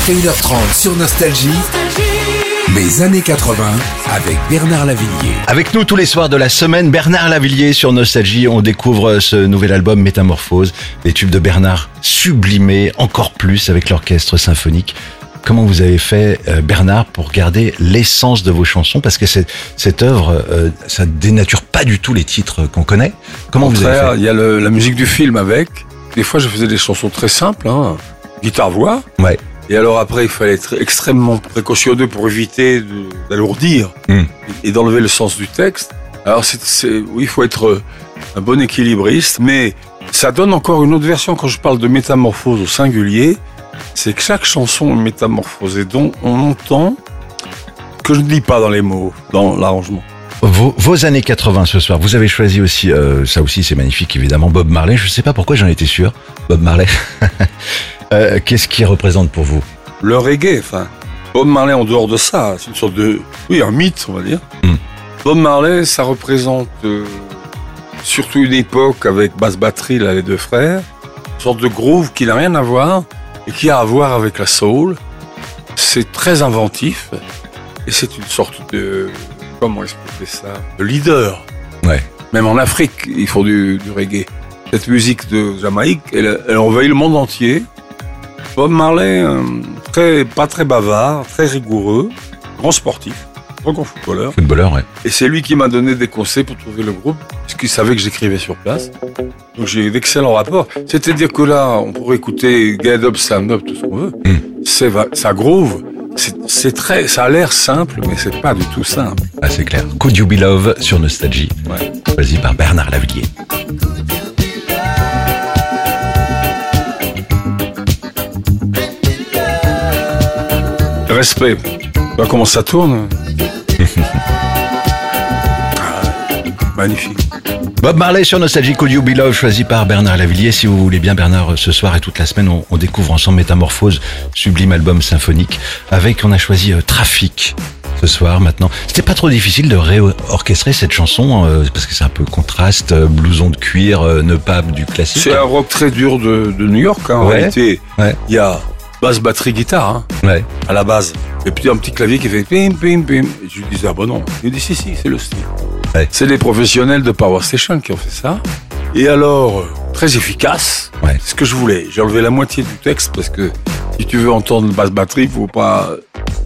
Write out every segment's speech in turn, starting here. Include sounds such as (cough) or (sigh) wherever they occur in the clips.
21h30 sur Nostalgie, mes années 80 avec Bernard Lavillier. Avec nous tous les soirs de la semaine, Bernard Lavillier sur Nostalgie. On découvre ce nouvel album Métamorphose, les tubes de Bernard sublimés encore plus avec l'orchestre symphonique. Comment vous avez fait, euh, Bernard, pour garder l'essence de vos chansons? Parce que cette, cette œuvre, euh, ça dénature pas du tout les titres qu'on connaît. Comment vous avez fait? Il y a le- la musique du film avec. Des fois, je faisais des chansons très simples, hein, guitare-voix. Ouais. Et alors après, il fallait être extrêmement précautionneux pour éviter d'alourdir Hmm. et d'enlever le sens du texte. Alors, c'est- oui, il faut être euh, un bon équilibriste, mais ça donne encore une autre version quand je parle de métamorphose au singulier. C'est que chaque chanson est et dont on entend que je ne dis pas dans les mots, dans l'arrangement. Vos, vos années 80 ce soir, vous avez choisi aussi, euh, ça aussi c'est magnifique évidemment, Bob Marley. Je sais pas pourquoi j'en étais sûr. Bob Marley. (laughs) Euh, Qu'est-ce qui représente pour vous le reggae, enfin, Bob Marley en dehors de ça, c'est une sorte de, oui, un mythe, on va dire. Mm. Bob Marley, ça représente euh, surtout une époque avec basse batterie, là, les deux frères, une sorte de groove qui n'a rien à voir et qui a à voir avec la soul. C'est très inventif et c'est une sorte de, comment expliquer ça, de leader. Ouais. Même en Afrique, ils font du, du reggae. Cette musique de Jamaïque, elle, elle envahit le monde entier. Bob Marley, euh, très, pas très bavard, très rigoureux, grand sportif, grand grand footballeur. Footballeur, ouais. Et c'est lui qui m'a donné des conseils pour trouver le groupe, puisqu'il savait que j'écrivais sur place. Donc j'ai eu d'excellents rapports. C'est-à-dire que là, on pourrait écouter Get Up, Stand Up, tout ce qu'on veut. Mm. C'est va- ça groove. C'est c'est très, ça a l'air simple, mais c'est pas du tout simple. Ah, c'est clair. Could You Be Love sur Nostalgie, Ouais. choisi par Bernard Lavillier. Respect. Tu vois comment ça tourne? Ah, (laughs) Magnifique. Bob Marley sur Nostalgie, Could You Be Love, choisi par Bernard Lavillier. Si vous voulez bien, Bernard, ce soir et toute la semaine, on, on découvre ensemble Métamorphose, sublime album symphonique, avec, on a choisi euh, Trafic ce soir maintenant. C'était pas trop difficile de réorchestrer cette chanson, euh, parce que c'est un peu contraste, euh, blouson de cuir, euh, ne pas du classique. C'est un rock très dur de, de New York, hein, en Ouais. réalité. Ouais. Il y a basse, batterie, guitare, hein, Ouais. à la base. Et puis un petit clavier qui fait pim, pim, pim. Et je lui disais, ah bon non. Il dit, si, si, c'est le style. Ouais. C'est les professionnels de Power Station qui ont fait ça. Et alors, euh, très efficace. Ouais. C'est ce que je voulais. J'ai enlevé la moitié du texte parce que si tu veux entendre basse batterie, il faut pas.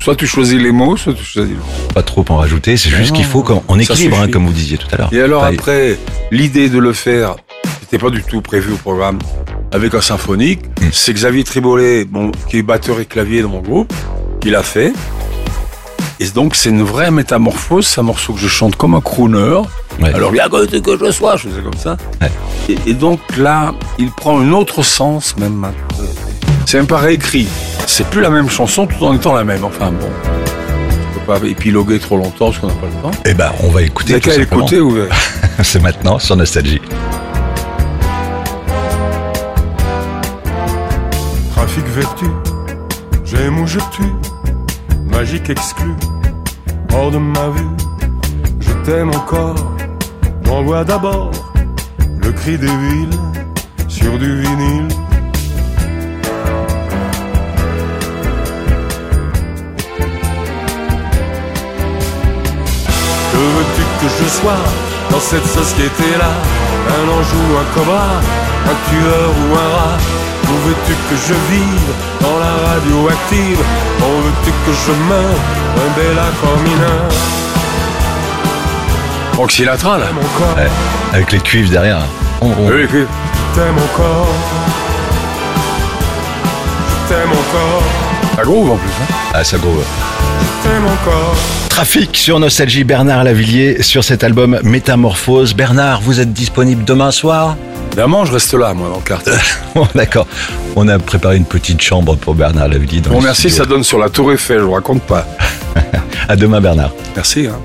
Soit tu choisis les mots, soit tu choisis. Pas trop en rajouter, c'est juste qu'il faut qu'on équilibre, hein, comme vous disiez tout à l'heure. Et alors après, l'idée de le faire, c'était pas du tout prévu au programme avec un symphonique. Mm. C'est Xavier Tribolet, bon, qui est batteur et clavier dans mon groupe, qui l'a fait. Et donc c'est une vraie métamorphose, c'est un morceau que je chante comme un crooner. Ouais. Alors bien que que je sois, je faisais comme ça. Ouais. Et, et donc là, il prend un autre sens même maintenant. C'est même pas réécrit. C'est plus la même chanson tout en étant la même. Enfin bon, je peux pas épiloguer trop longtemps parce qu'on n'a pas le temps. Eh ben, on va écouter. Vous tout qu'à écouter, verrez. (laughs) c'est maintenant sur Nostalgie. Trafic vertu, j'aime ou je tue, magique exclu, hors de ma vue, je t'aime encore, j'envoie d'abord le cri des villes sur du vinyle. Que veux-tu que je sois dans cette société-là? Un ange ou un cobra, un tueur ou un rat? Où veux-tu que je vive dans la radioactive? Où veux-tu que je meure un bel Sinatra, là. T'aime encore, Ouais. Avec les cuivres derrière. On- on- Oui, oui. t'aime encore Je t'aime encore, Ça groove en plus. Hein. Ah, ça groove. t'aime encore Trafic sur Nostalgie, Bernard Lavillier sur cet album Métamorphose. Bernard, vous êtes disponible demain soir? Évidemment, je reste là, moi, dans le quartier. Bon, D'accord. On a préparé une petite chambre pour Bernard Lavillier. Bon, merci, ça donne sur la Tour Eiffel, je vous raconte pas. (laughs) À demain, Bernard. Merci. Hein.